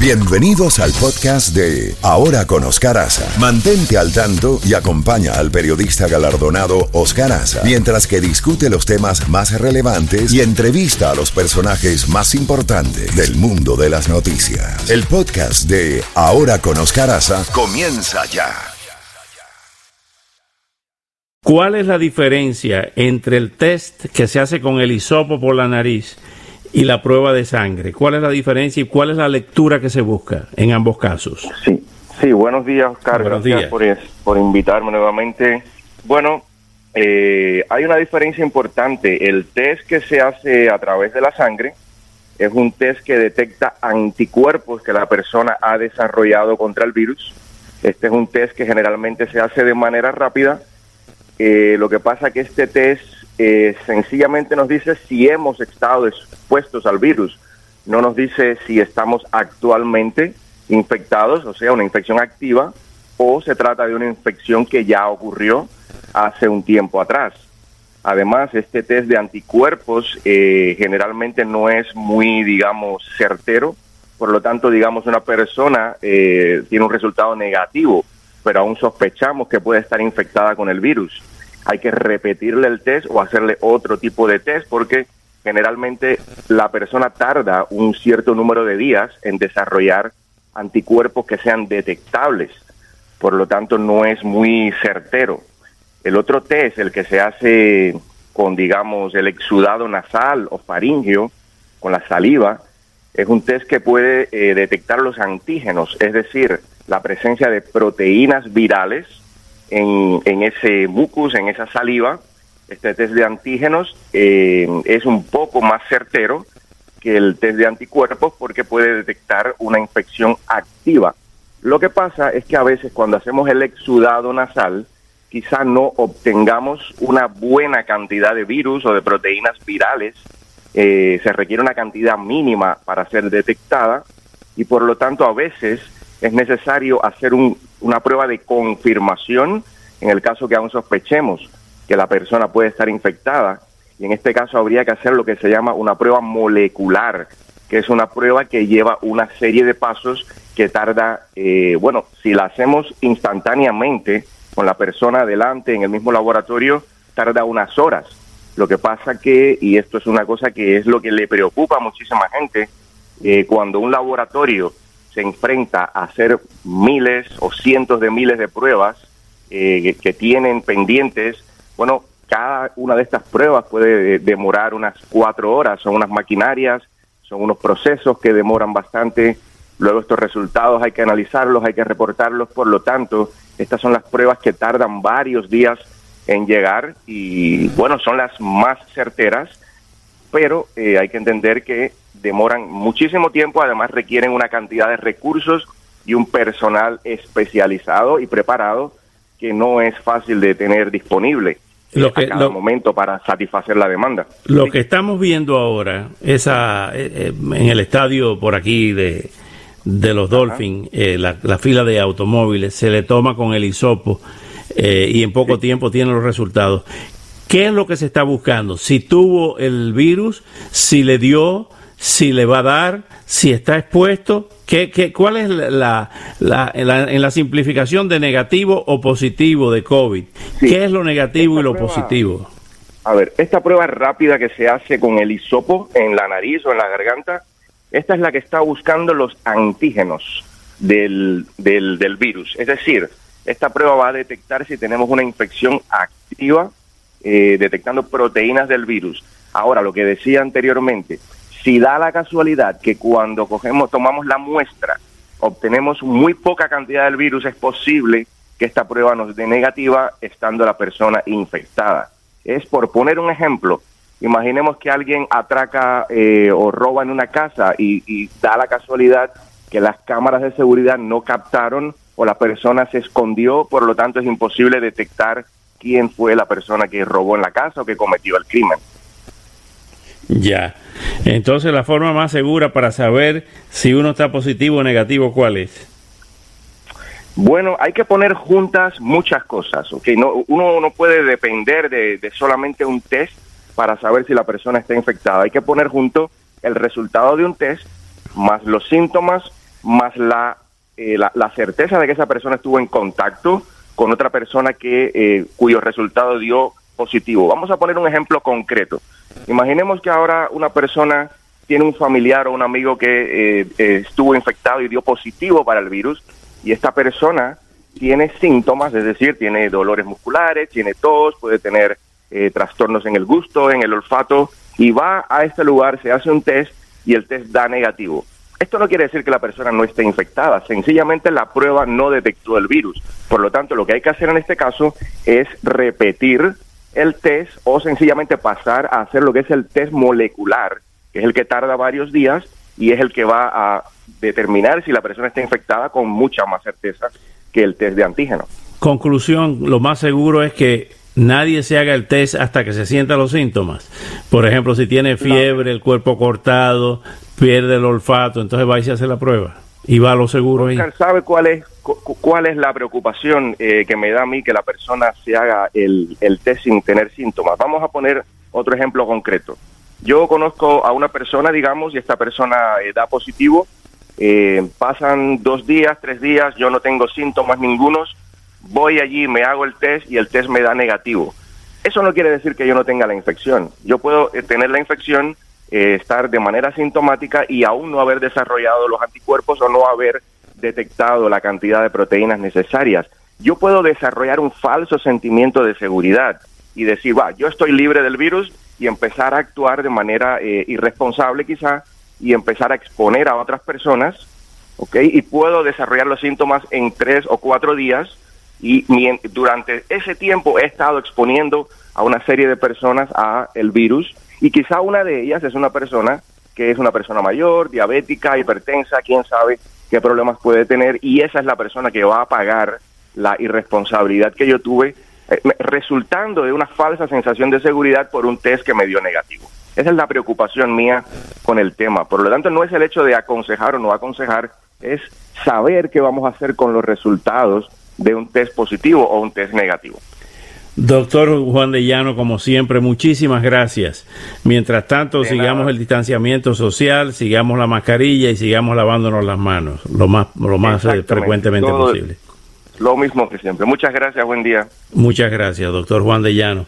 Bienvenidos al podcast de Ahora con Oscar Aza. Mantente al tanto y acompaña al periodista galardonado Oscar Aza mientras que discute los temas más relevantes y entrevista a los personajes más importantes del mundo de las noticias. El podcast de Ahora con Oscar Aza comienza ya. ¿Cuál es la diferencia entre el test que se hace con el hisopo por la nariz y la prueba de sangre. ¿Cuál es la diferencia y cuál es la lectura que se busca en ambos casos? Sí, sí buenos días, Oscar. Buenos Gracias días. Por, por invitarme nuevamente. Bueno, eh, hay una diferencia importante. El test que se hace a través de la sangre es un test que detecta anticuerpos que la persona ha desarrollado contra el virus. Este es un test que generalmente se hace de manera rápida. Eh, lo que pasa que este test eh, sencillamente nos dice si hemos estado expuestos al virus. No nos dice si estamos actualmente infectados, o sea, una infección activa, o se trata de una infección que ya ocurrió hace un tiempo atrás. Además, este test de anticuerpos eh, generalmente no es muy, digamos, certero. Por lo tanto, digamos, una persona eh, tiene un resultado negativo, pero aún sospechamos que puede estar infectada con el virus hay que repetirle el test o hacerle otro tipo de test porque generalmente la persona tarda un cierto número de días en desarrollar anticuerpos que sean detectables. Por lo tanto, no es muy certero. El otro test, el que se hace con, digamos, el exudado nasal o faringio, con la saliva, es un test que puede eh, detectar los antígenos, es decir, la presencia de proteínas virales en, ese mucus, en esa saliva. Este test de antígenos eh, es un poco más certero que el test de anticuerpos porque puede detectar una infección activa. Lo que pasa es que a veces cuando hacemos el exudado nasal, quizá no obtengamos una buena cantidad de virus o de proteínas virales. Eh, se requiere una cantidad mínima para ser detectada y por lo tanto a veces es necesario hacer un, una prueba de confirmación en el caso que aún sospechemos que la persona puede estar infectada. Y en este caso habría que hacer lo que se llama una prueba molecular, que es una prueba que lleva una serie de pasos que tarda, eh, bueno, si la hacemos instantáneamente con la persona adelante en el mismo laboratorio, tarda unas horas. Lo que pasa que, y esto es una cosa que es lo que le preocupa a muchísima gente, eh, cuando un laboratorio se enfrenta a hacer miles o cientos de miles de pruebas eh, que tienen pendientes, bueno, cada una de estas pruebas puede demorar unas cuatro horas, son unas maquinarias, son unos procesos que demoran bastante, luego estos resultados hay que analizarlos, hay que reportarlos, por lo tanto, estas son las pruebas que tardan varios días en llegar y bueno, son las más certeras, pero eh, hay que entender que demoran muchísimo tiempo, además requieren una cantidad de recursos y un personal especializado y preparado que no es fácil de tener disponible lo que, a cada lo, momento para satisfacer la demanda. Lo que estamos viendo ahora esa, eh, en el estadio por aquí de, de los Dolphins, eh, la, la, fila de automóviles, se le toma con el hisopo eh, y en poco sí. tiempo tiene los resultados. ¿Qué es lo que se está buscando? Si tuvo el virus, si le dio, si le va a dar, si está expuesto. ¿Qué, qué, cuál es la, la, la, en la simplificación de negativo o positivo de COVID? Sí. ¿Qué es lo negativo esta y lo prueba, positivo? A ver, esta prueba rápida que se hace con el hisopo en la nariz o en la garganta, esta es la que está buscando los antígenos del, del, del virus. Es decir, esta prueba va a detectar si tenemos una infección activa, eh, detectando proteínas del virus. Ahora, lo que decía anteriormente, si da la casualidad que cuando cogemos, tomamos la muestra, obtenemos muy poca cantidad del virus, es posible que esta prueba nos dé negativa estando la persona infectada. Es por poner un ejemplo, imaginemos que alguien atraca eh, o roba en una casa y, y da la casualidad que las cámaras de seguridad no captaron o la persona se escondió, por lo tanto es imposible detectar quién fue la persona que robó en la casa o que cometió el crimen. Ya. Entonces, la forma más segura para saber si uno está positivo o negativo, ¿cuál es? Bueno, hay que poner juntas muchas cosas. No, uno no puede depender de, de, solamente un test para saber si la persona está infectada. Hay que poner junto el resultado de un test, más los síntomas, más la, eh, la, la, certeza de que esa persona estuvo en contacto con otra persona que eh, cuyo resultado dio positivo. Vamos a poner un ejemplo concreto. Imaginemos que ahora una persona tiene un familiar o un amigo que eh, estuvo infectado y dio positivo para el virus y esta persona tiene síntomas, es decir, tiene dolores musculares, tiene tos, puede tener trastornos en el gusto, en el olfato, y va a este lugar, se hace un test y el test da negativo. Esto no quiere decir que la persona no esté infectada, sencillamente la prueba no detectó el virus. Por lo tanto, lo que hay que hacer en este caso es repetir el test o sencillamente pasar a hacer lo que es el test molecular, que es el que tarda varios días y es el que va a determinar si la persona está infectada con mucha más certeza que el test de antígeno. Conclusión, lo más seguro es que nadie se haga el test hasta que se sientan los síntomas. Por ejemplo, si tiene fiebre, el cuerpo cortado, pierde el olfato, entonces va y se hace la prueba. Y va a lo seguro ahí. ¿Sabe cuál es, cuál es la preocupación eh, que me da a mí que la persona se haga el, el test sin tener síntomas? Vamos a poner otro ejemplo concreto. Yo conozco a una persona, digamos, y esta persona eh, da positivo. Eh, pasan dos días, tres días, yo no tengo síntomas ningunos voy allí, me hago el test y el test me da negativo. Eso no quiere decir que yo no tenga la infección. Yo puedo eh, tener la infección, eh, estar de manera sintomática y aún no haber desarrollado los anticuerpos o no haber detectado la cantidad de proteínas necesarias. Yo puedo desarrollar un falso sentimiento de seguridad y decir, va, yo estoy libre del virus y empezar a actuar de manera eh, irresponsable quizá y empezar a exponer a otras personas, ¿ok? Y puedo desarrollar los síntomas en tres o cuatro días y durante ese tiempo he estado exponiendo a una serie de personas a el virus y quizá una de ellas es una persona que es una persona mayor, diabética, hipertensa, quién sabe qué problemas puede tener y esa es la persona que va a pagar la irresponsabilidad que yo tuve eh, resultando de una falsa sensación de seguridad por un test que me dio negativo. Esa es la preocupación mía con el tema. Por lo tanto, no es el hecho de aconsejar o no aconsejar, es saber qué vamos a hacer con los resultados de un test positivo o un test negativo. Doctor Juan de Llano, como siempre, muchísimas gracias. Mientras tanto, sigamos el distanciamiento social, sigamos la mascarilla y sigamos lavándonos las manos lo más, lo más eh, frecuentemente posible. Lo mismo que siempre. Muchas gracias, buen día. Muchas gracias, doctor Juan de Llano.